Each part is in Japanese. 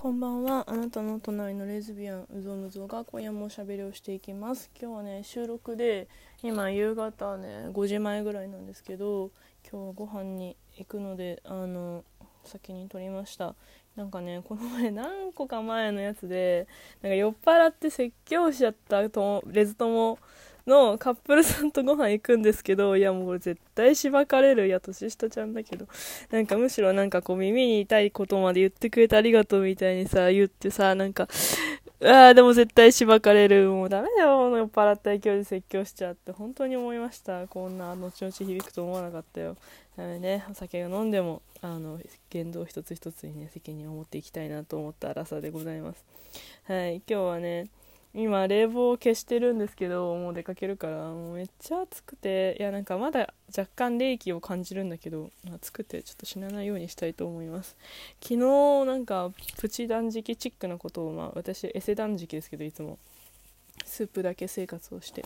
こんばんは。あなたの隣のレズビアンうぞむぞが今夜もおしゃべりをしていきます。今日はね収録で今夕方ね5時前ぐらいなんですけど今日はご飯に行くのであの先に撮りました。なんかねこの前何個か前のやつでなんか酔っ払って説教しちゃったとレズ友のカップルさんとご飯行くんですけど、いやもうこれ絶対しばかれる。いや、年下ちゃんだけど。なんかむしろなんかこう耳に痛いことまで言ってくれてありがとうみたいにさ、言ってさ、なんか、ああ、でも絶対しばかれる。もうダメだよ。酔っ払った勢いで説教しちゃって。本当に思いました。こんな後々響くと思わなかったよ。なのでね、お酒が飲んでも、あの、言動一つ一つにね、責任を持っていきたいなと思った荒さでございます。はい、今日はね、今冷房を消してるんですけどもう出かけるからもうめっちゃ暑くていやなんかまだ若干冷気を感じるんだけど暑くてちょっと死なないようにしたいと思います。昨日なんかプチ断食チックなことをまあ私エセ断食ですけどいつも。スープだけ生活をして。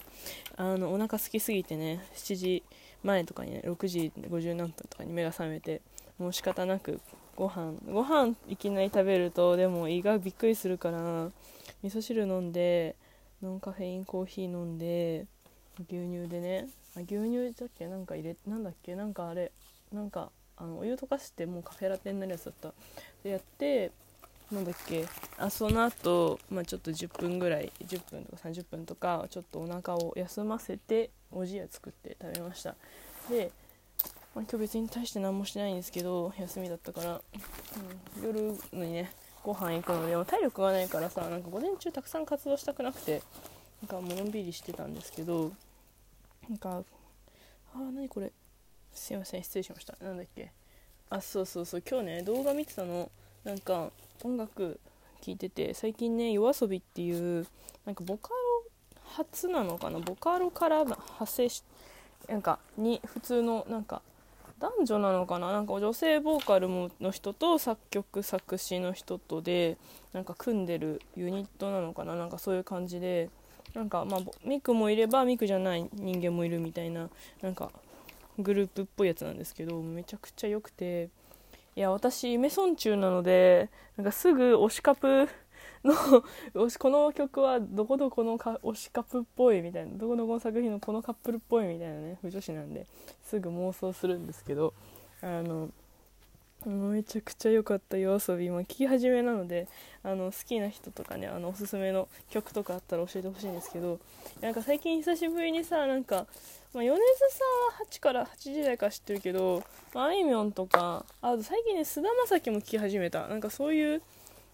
あのお腹空きすぎてね7時前とかにね6時50何分とかに目が覚めてもう仕方なくご飯ご飯いきなり食べるとでも胃がびっくりするから味噌汁飲んでノンカフェインコーヒー飲んで牛乳でね。あ牛乳だっけ？なんか入れなんだっけ？なんかあれ。なんかあのお湯溶かしてもうカフェラテになるやつだった。でやってなんだっけ？あその後、まあちょっと10分ぐらい10分とか30分とかちょっとお腹を休ませておじや作って食べました。で、まあ、今日別に大して何もしてないんですけど休みだったから、うん、夜にねご飯行くのでも体力がないからさなんか午前中たくさん活動したくなくてなんかものんびりしてたんですけどなんかあー何これ。すいません失礼しました。なんだっけ。あそうそうそう。今日ね動画見てたの。なんか音楽聴いてて最近ね yoasobi っていうなんかボカロ初なのかな。ボカロから派生しなんかに普通のなんか男女なのかな？なんか女性ボーカルもの人と作曲作詞の人とでなんか組んでるユニットなのかな？なんかそういう感じでなんかまあミクもいればミクじゃない人間もいるみたいななんかグループっぽいやつなんですけどめちゃくちゃ良くて。いや私メソン中なのでなんかすぐ推しカプ のこの曲はどこどこのか推しカップっぽいみたいなどこどこの作品のこのカップルっぽいみたいなね不女子なんですぐ妄想するんですけどあのめちゃくちゃ良かった夜遊び今聴き始めなのであの好きな人とかねあのおすすめの曲とかあったら教えてほしいんですけどなんか最近久しぶりにさなんか、まあ、米津さんは8から8時代から知ってるけど、まあ、あいみょんとかあと最近ね菅田将暉も聴き始めた。なんかそういう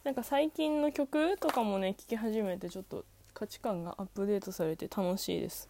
なんか最近の曲とかもね聴き始めてちょっと価値観がアップデートされて楽しいです。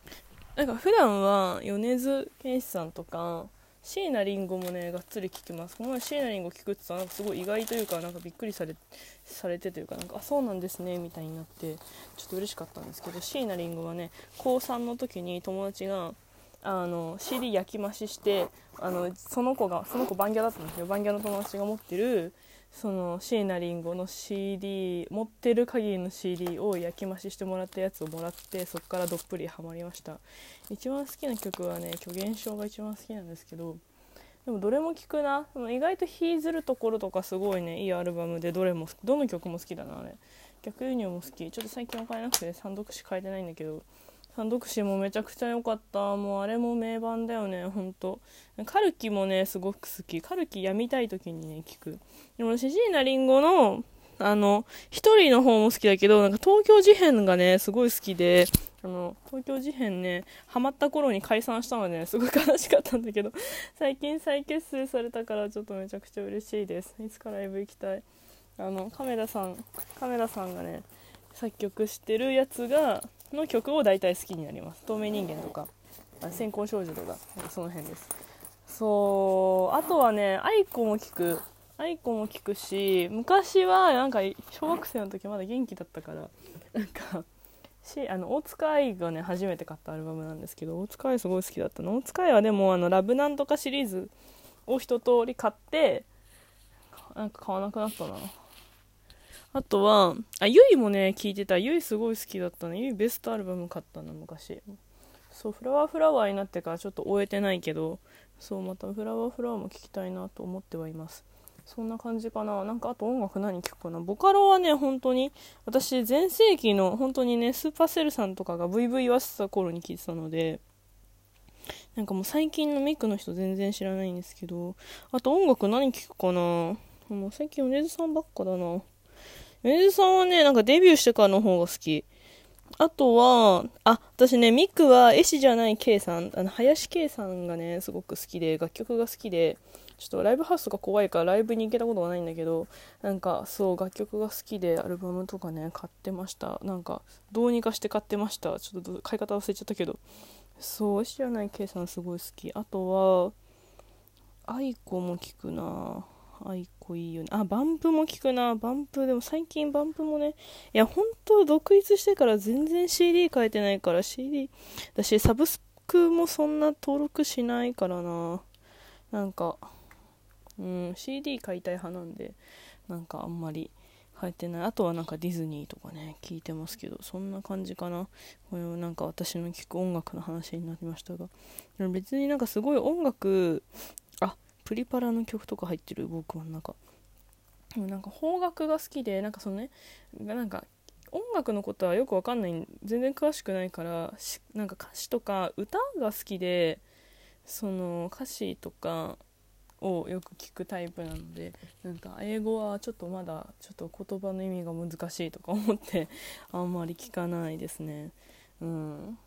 なんか普段は米津玄師さんとか椎名林檎もねがっつり聴きます。この前椎名林檎聴くってさなんかすごい意外というかなんかびっくりされされてというかなんかあそうなんですねみたいになってちょっと嬉しかったんですけど椎名林檎はね高3の時に友達があの CD 焼き増ししてあのその子がその子バンギャだったんですよ。バンギャの友達が持ってるその椎名林檎の CD 持ってる限りの CD を焼き増ししてもらったやつをもらってそこからどっぷりハマりました。一番好きな曲はね虚言症が一番好きなんですけどでもどれも聴くな。意外と引ずるところとかすごいねいいアルバムでどれもどの曲も好きだなあれ。逆輸入も好き。ちょっと最近は買えなくて三読詞変えてないんだけど三読詞もめちゃくちゃ良かった。もうあれも名盤だよねほんと。カルキもねすごく好き。カルキやみたい時にね聞く。でもシジーナリンゴのあの一人の方も好きだけどなんか東京事変がねすごい好きであの東京事変ねハマった頃に解散したので、ね、すごい悲しかったんだけど最近再結成されたからちょっとめちゃくちゃ嬉しいです。いつかライブ行きたい？あのカメラさんカメラさんがね作曲してるやつがの曲を大体好きになります。透明人間とか先行少女とかその辺です。そうあとはね愛子も聴く。愛子も聴くし昔はなんか小学生の時まだ元気だったからなんかしあの大塚愛がね初めて買ったアルバムなんですけど大塚愛すごい好きだったの。大塚愛はでもあのラブなんとかシリーズを一通り買ってなんか買わなくなったな。あとは、あ、ゆいもね、聞いてた。ゆいすごい好きだったね。ゆいベストアルバム買ったの、昔。そう、フラワーフラワーになってからちょっと終えてないけど、そう、またフラワーフラワーも聞きたいなと思ってはいます。そんな感じかななんかあと音楽何聴くかなボカロはね本当に私全盛期の本当にねスーパーセルさんとかが VV 言わせた頃に聴いてたのでなんかもう最近のメイクの人全然知らないんですけどあと音楽何聴くかなもう最近米津さんばっかだな米津さんはねなんかデビューしてからの方が好きあとは、あ、私ね、ミクは絵師じゃない K さん、あの、林 K さんがね、すごく好きで、楽曲が好きで、ちょっとライブハウスとか怖いからライブに行けたことがないんだけど、なんかそう、楽曲が好きでアルバムとかね、買ってました。なんか、どうにかして買ってました。ちょっと買い方忘れちゃったけど。そう、絵師じゃない K さんすごい好き。あとは、 aiko も聞くなぁ aiko いいよね。あ、バンプも聞くな。バンプ、でも最近バンプもね、いや、本当独立してから全然 CD 変えてないから CD、私サブスクもそんな登録しないからな。なんか、うん、CD 買いたい派なんで、なんかあんまり入ってない。あとはなんかディズニーとかね、聞いてますけど、そんな感じかな。これなんか私の聴く音楽の話になりましたが。別になんかすごい音楽、プリパラの曲とか入ってる僕はなんか。なんか邦楽が好きで、なんかそのね、なんか音楽のことはよくわかんない、全然詳しくないから、なんか歌詞とか歌が好きで、その歌詞とかをよく聞くタイプなのでなんか英語はちょっとまだちょっと言葉の意味が難しいとか思ってあんまり聞かないですねうん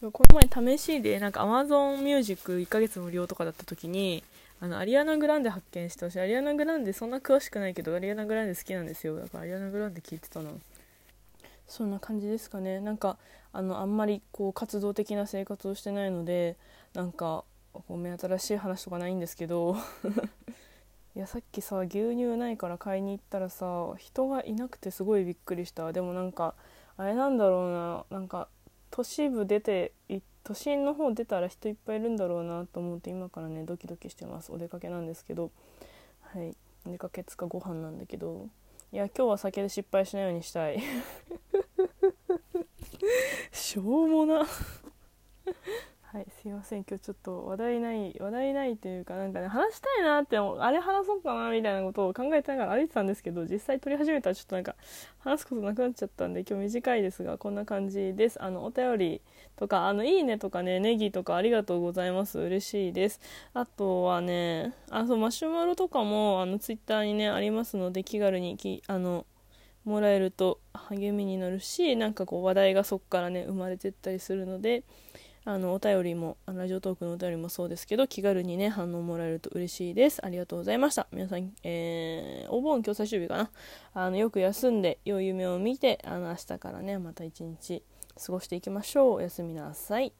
この前試しでなんか Amazon Music1 ヶ月無料とかだった時にあのアリアナ・グランデ発見してほしいアリアナ・グランデそんな詳しくないけどアリアナ・グランデ好きなんですよ。だからアリアナ・グランデ聞いてたな。そんな感じですかね。なんかあのあんまりこう活動的な生活をしてないのでなんかごめん新しい話とかないんですけど。いやさっきさ牛乳ないから買いに行ったらさ人がいなくてすごいびっくりした。でもなんかあれなんだろうな。なんか都市部出て都心の方出たら人いっぱいいるんだろうなと思って今からねドキドキしてます。お出かけなんですけど。はい。お出かけつかご飯なんだけど。いや今日は酒で失敗しないようにしたい。しょうもなはいすいません。今日ちょっと話題ない話題ないというかなんかね話したいなってあれ話そうかなみたいなことを考えてながら歩いてたんですけど実際撮り始めたらちょっとなんか話すことなくなっちゃったんで今日短いですがこんな感じです。あのお便りとかあのいいねとかねネギとかありがとうございます。嬉しいです。あとはねあそうマシュマロとかもあのツイッターにねありますので気軽にきあのもらえると励みになるしなんかこう話題がそこからね生まれてったりするのであのお便りもラジオトークのお便りもそうですけど気軽にね反応もらえると嬉しいです。ありがとうございました。皆さん、えー、お盆今日最終日かな？あのよく休んで良い夢を見てあの明日からねまた一日過ごしていきましょう。おやすみなさい。